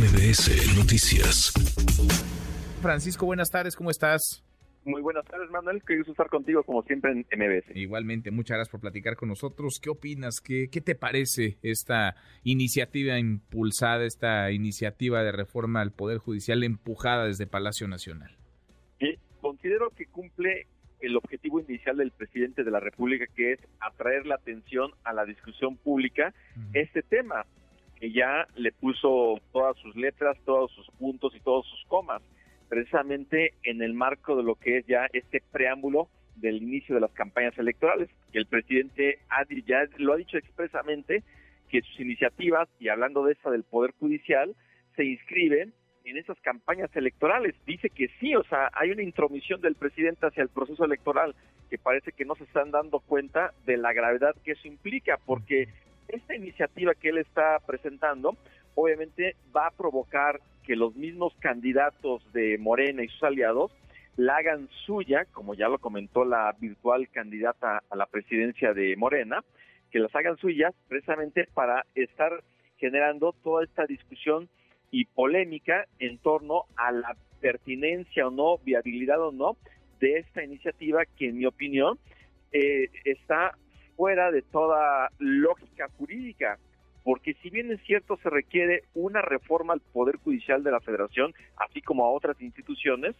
MBS Noticias. Francisco, buenas tardes, ¿cómo estás? Muy buenas tardes, Manuel. Qué gusto estar contigo, como siempre, en MBS. Igualmente, muchas gracias por platicar con nosotros. ¿Qué opinas? ¿Qué, qué te parece esta iniciativa impulsada, esta iniciativa de reforma al Poder Judicial empujada desde Palacio Nacional? Sí, considero que cumple el objetivo inicial del presidente de la República, que es atraer la atención a la discusión pública este tema, que ya le puso todas sus letras, todos sus puntos y todos sus comas, precisamente en el marco de lo que es ya este preámbulo del inicio de las campañas electorales. El presidente ya lo ha dicho expresamente que sus iniciativas, y hablando de esta del Poder Judicial, se inscriben en esas campañas electorales. Dice que sí, o sea, hay una intromisión del presidente hacia el proceso electoral que parece que no se están dando cuenta de la gravedad que eso implica, porque esta iniciativa que él está presentando obviamente va a provocar que los mismos candidatos de Morena y sus aliados la hagan suya, como ya lo comentó la virtual candidata a la presidencia de Morena, que las hagan suyas precisamente para estar generando toda esta discusión y polémica en torno a la pertinencia o no, viabilidad o no de esta iniciativa que en mi opinión eh, está fuera de toda lógica jurídica, porque si bien es cierto se requiere una reforma al Poder Judicial de la Federación, así como a otras instituciones,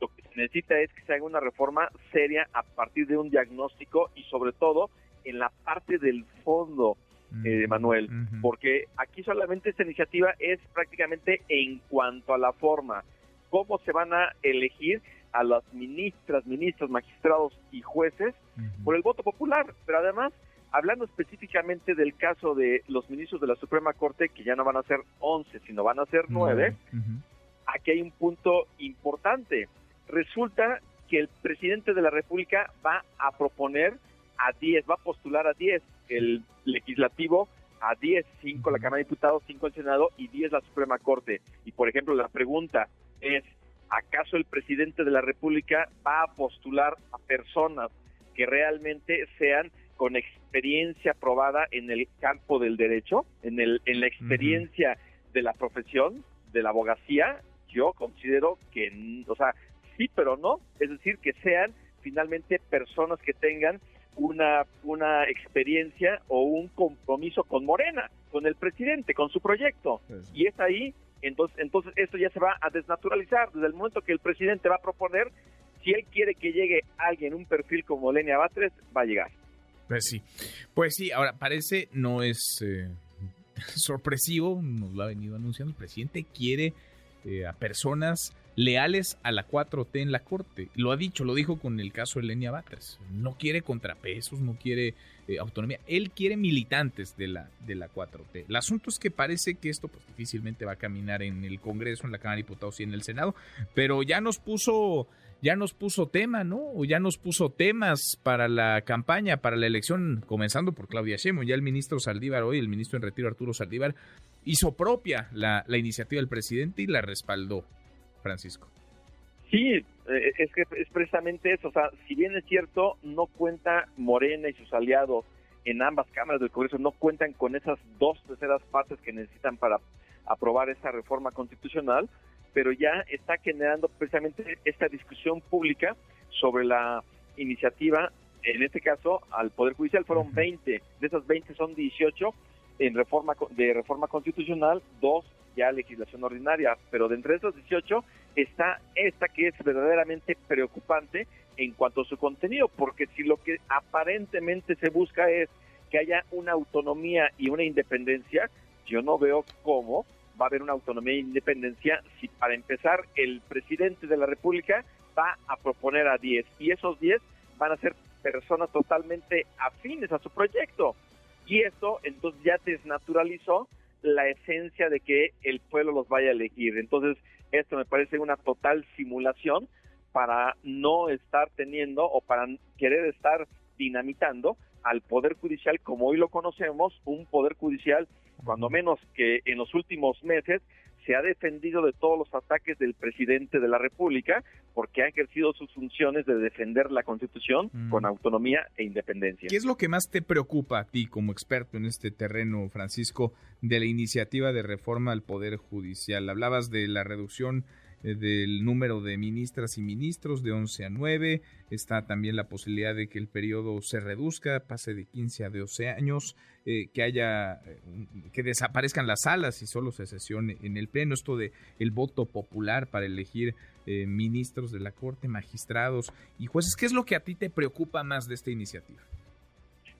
lo que se necesita es que se haga una reforma seria a partir de un diagnóstico y sobre todo en la parte del fondo, eh, Manuel, porque aquí solamente esta iniciativa es prácticamente en cuanto a la forma, cómo se van a elegir a las ministras, ministros, magistrados y jueces por el voto popular, pero además, hablando específicamente del caso de los ministros de la Suprema Corte, que ya no van a ser 11, sino van a ser 9, aquí hay un punto importante. Resulta que el presidente de la República va a proponer a 10, va a postular a 10, el legislativo a 10, 5 la Cámara de Diputados, 5 el Senado y 10 la Suprema Corte. Y por ejemplo, la pregunta es, ¿acaso el presidente de la República va a postular a personas que realmente sean con experiencia probada en el campo del derecho, en, el, en la experiencia de la profesión, de la abogacía? Yo considero que, o sea, sí, pero no. Es decir, que sean finalmente personas que tengan una, una experiencia o un compromiso con Morena, con el presidente, con su proyecto. Y es ahí, entonces, entonces esto ya se va a desnaturalizar. Desde el momento que el presidente va a proponer, si él quiere que llegue alguien, un perfil como Lenia Batres, va a llegar. Pues sí, pues sí, ahora parece, no es eh, sorpresivo, nos lo ha venido anunciando, el presidente quiere eh, a personas leales a la 4T en la Corte. Lo ha dicho, lo dijo con el caso de Lenia Batres. No quiere contrapesos, no quiere eh, autonomía. Él quiere militantes de la, de la 4T. El asunto es que parece que esto pues, difícilmente va a caminar en el Congreso, en la Cámara de Diputados y en el Senado, pero ya nos puso ya nos puso tema, ¿no? O ya nos puso temas para la campaña, para la elección, comenzando por Claudia Sheinbaum. Ya el ministro Saldívar, hoy el ministro en retiro Arturo Saldívar, hizo propia la, la iniciativa del presidente y la respaldó. Francisco. Sí, eh, es que es precisamente eso. O sea, si bien es cierto, no cuenta Morena y sus aliados en ambas cámaras del Congreso, no cuentan con esas dos terceras partes que necesitan para aprobar esta reforma constitucional, pero ya está generando precisamente esta discusión pública sobre la iniciativa, en este caso al Poder Judicial. Fueron 20, de esas 20 son 18 en reforma de reforma constitucional, dos ya legislación ordinaria, pero de entre esos 18 está esta que es verdaderamente preocupante en cuanto a su contenido, porque si lo que aparentemente se busca es que haya una autonomía y una independencia, yo no veo cómo va a haber una autonomía e independencia si para empezar el presidente de la República va a proponer a 10 y esos 10 van a ser personas totalmente afines a su proyecto. Y esto entonces ya desnaturalizó la esencia de que el pueblo los vaya a elegir. Entonces, esto me parece una total simulación para no estar teniendo o para querer estar dinamitando al Poder Judicial como hoy lo conocemos, un Poder Judicial, cuando menos que en los últimos meses se ha defendido de todos los ataques del presidente de la República porque ha ejercido sus funciones de defender la Constitución mm. con autonomía e independencia. ¿Qué es lo que más te preocupa a ti como experto en este terreno, Francisco, de la iniciativa de reforma al Poder Judicial? Hablabas de la reducción del número de ministras y ministros de 11 a 9. Está también la posibilidad de que el periodo se reduzca, pase de 15 a 12 años, eh, que haya, eh, que desaparezcan las salas y solo se sesione en el pleno. Esto de el voto popular para elegir ministros de la Corte, magistrados y jueces. ¿Qué es lo que a ti te preocupa más de esta iniciativa?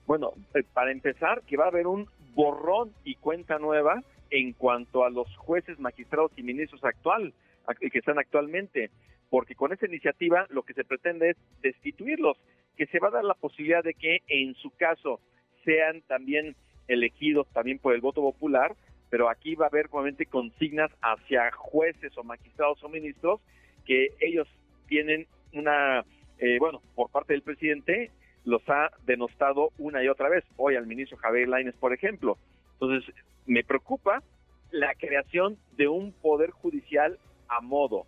Bueno, para empezar, que va a haber un borrón y cuenta nueva en cuanto a los jueces, magistrados y ministros actual que están actualmente, porque con esta iniciativa lo que se pretende es destituirlos, que se va a dar la posibilidad de que en su caso sean también elegidos también por el voto popular, pero aquí va a haber nuevamente consignas hacia jueces o magistrados o ministros que ellos tienen una, eh, bueno, por parte del presidente los ha denostado una y otra vez. Hoy al ministro Javier Laines, por ejemplo. Entonces, me preocupa la creación de un poder judicial a modo.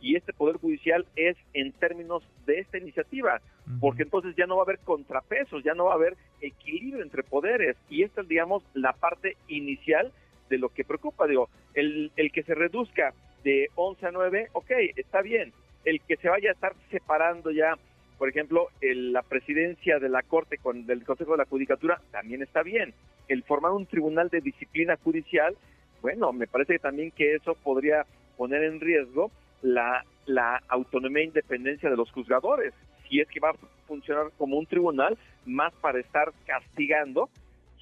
Y este Poder Judicial es en términos de esta iniciativa, porque entonces ya no va a haber contrapesos, ya no va a haber equilibrio entre poderes. Y esta es, digamos, la parte inicial de lo que preocupa. Digo, el, el que se reduzca de 11 a 9, ok, está bien. El que se vaya a estar separando ya, por ejemplo, la presidencia de la Corte con del Consejo de la Judicatura, también está bien. El formar un tribunal de disciplina judicial, bueno, me parece que también que eso podría poner en riesgo la, la autonomía e independencia de los juzgadores, si es que va a funcionar como un tribunal más para estar castigando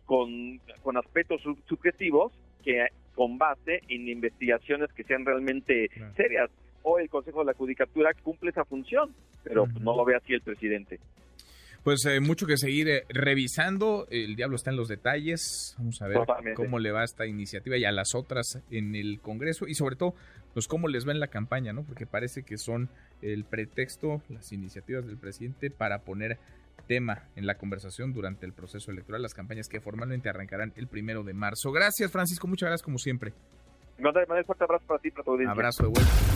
con, con aspectos subjetivos que con base en investigaciones que sean realmente serias. Hoy el Consejo de la Judicatura cumple esa función, pero no lo ve así el presidente. Pues eh, mucho que seguir eh, revisando. El diablo está en los detalles. Vamos a ver cómo le va esta iniciativa y a las otras en el Congreso y sobre todo, pues cómo les va en la campaña, ¿no? Porque parece que son el pretexto, las iniciativas del presidente para poner tema en la conversación durante el proceso electoral, las campañas que formalmente arrancarán el primero de marzo. Gracias, Francisco. Muchas gracias, como siempre. Un fuerte abrazo para ti, para tu Abrazo de vuelta